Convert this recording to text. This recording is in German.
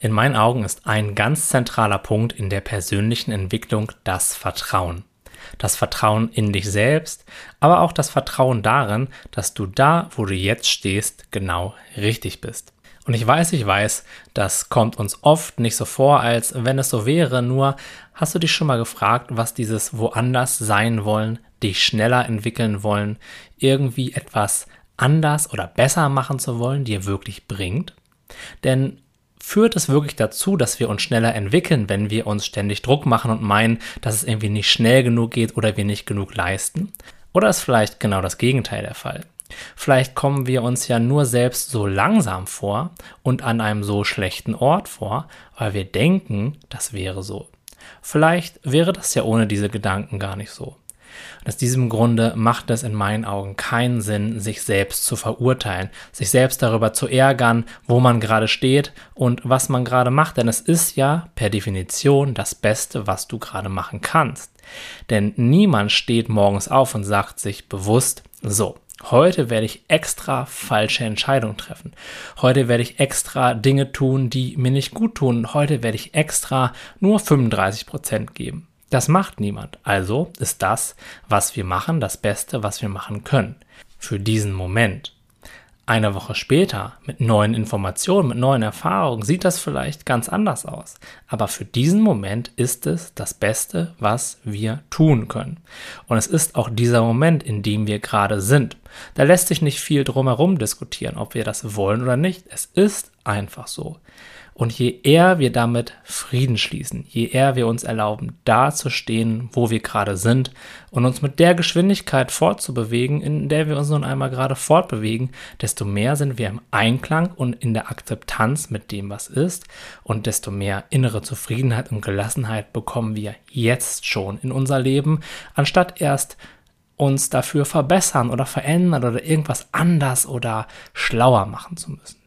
In meinen Augen ist ein ganz zentraler Punkt in der persönlichen Entwicklung das Vertrauen. Das Vertrauen in dich selbst, aber auch das Vertrauen darin, dass du da, wo du jetzt stehst, genau richtig bist. Und ich weiß, ich weiß, das kommt uns oft nicht so vor, als wenn es so wäre, nur hast du dich schon mal gefragt, was dieses woanders sein wollen, dich schneller entwickeln wollen, irgendwie etwas anders oder besser machen zu wollen, dir wirklich bringt? Denn führt es wirklich dazu, dass wir uns schneller entwickeln, wenn wir uns ständig Druck machen und meinen, dass es irgendwie nicht schnell genug geht oder wir nicht genug leisten? Oder ist vielleicht genau das Gegenteil der Fall? Vielleicht kommen wir uns ja nur selbst so langsam vor und an einem so schlechten Ort vor, weil wir denken, das wäre so. Vielleicht wäre das ja ohne diese Gedanken gar nicht so. Und aus diesem Grunde macht es in meinen Augen keinen Sinn, sich selbst zu verurteilen, sich selbst darüber zu ärgern, wo man gerade steht und was man gerade macht, denn es ist ja per Definition das Beste, was du gerade machen kannst. Denn niemand steht morgens auf und sagt sich bewusst, so, Heute werde ich extra falsche Entscheidungen treffen. Heute werde ich extra Dinge tun, die mir nicht gut tun. Heute werde ich extra nur 35 Prozent geben. Das macht niemand. Also ist das, was wir machen, das Beste, was wir machen können. Für diesen Moment. Eine Woche später, mit neuen Informationen, mit neuen Erfahrungen, sieht das vielleicht ganz anders aus. Aber für diesen Moment ist es das Beste, was wir tun können. Und es ist auch dieser Moment, in dem wir gerade sind. Da lässt sich nicht viel drumherum diskutieren, ob wir das wollen oder nicht. Es ist einfach so. Und je eher wir damit Frieden schließen, je eher wir uns erlauben, da zu stehen, wo wir gerade sind und uns mit der Geschwindigkeit fortzubewegen, in der wir uns nun einmal gerade fortbewegen, desto mehr sind wir im Einklang und in der Akzeptanz mit dem, was ist und desto mehr innere Zufriedenheit und Gelassenheit bekommen wir jetzt schon in unser Leben, anstatt erst uns dafür verbessern oder verändern oder irgendwas anders oder schlauer machen zu müssen.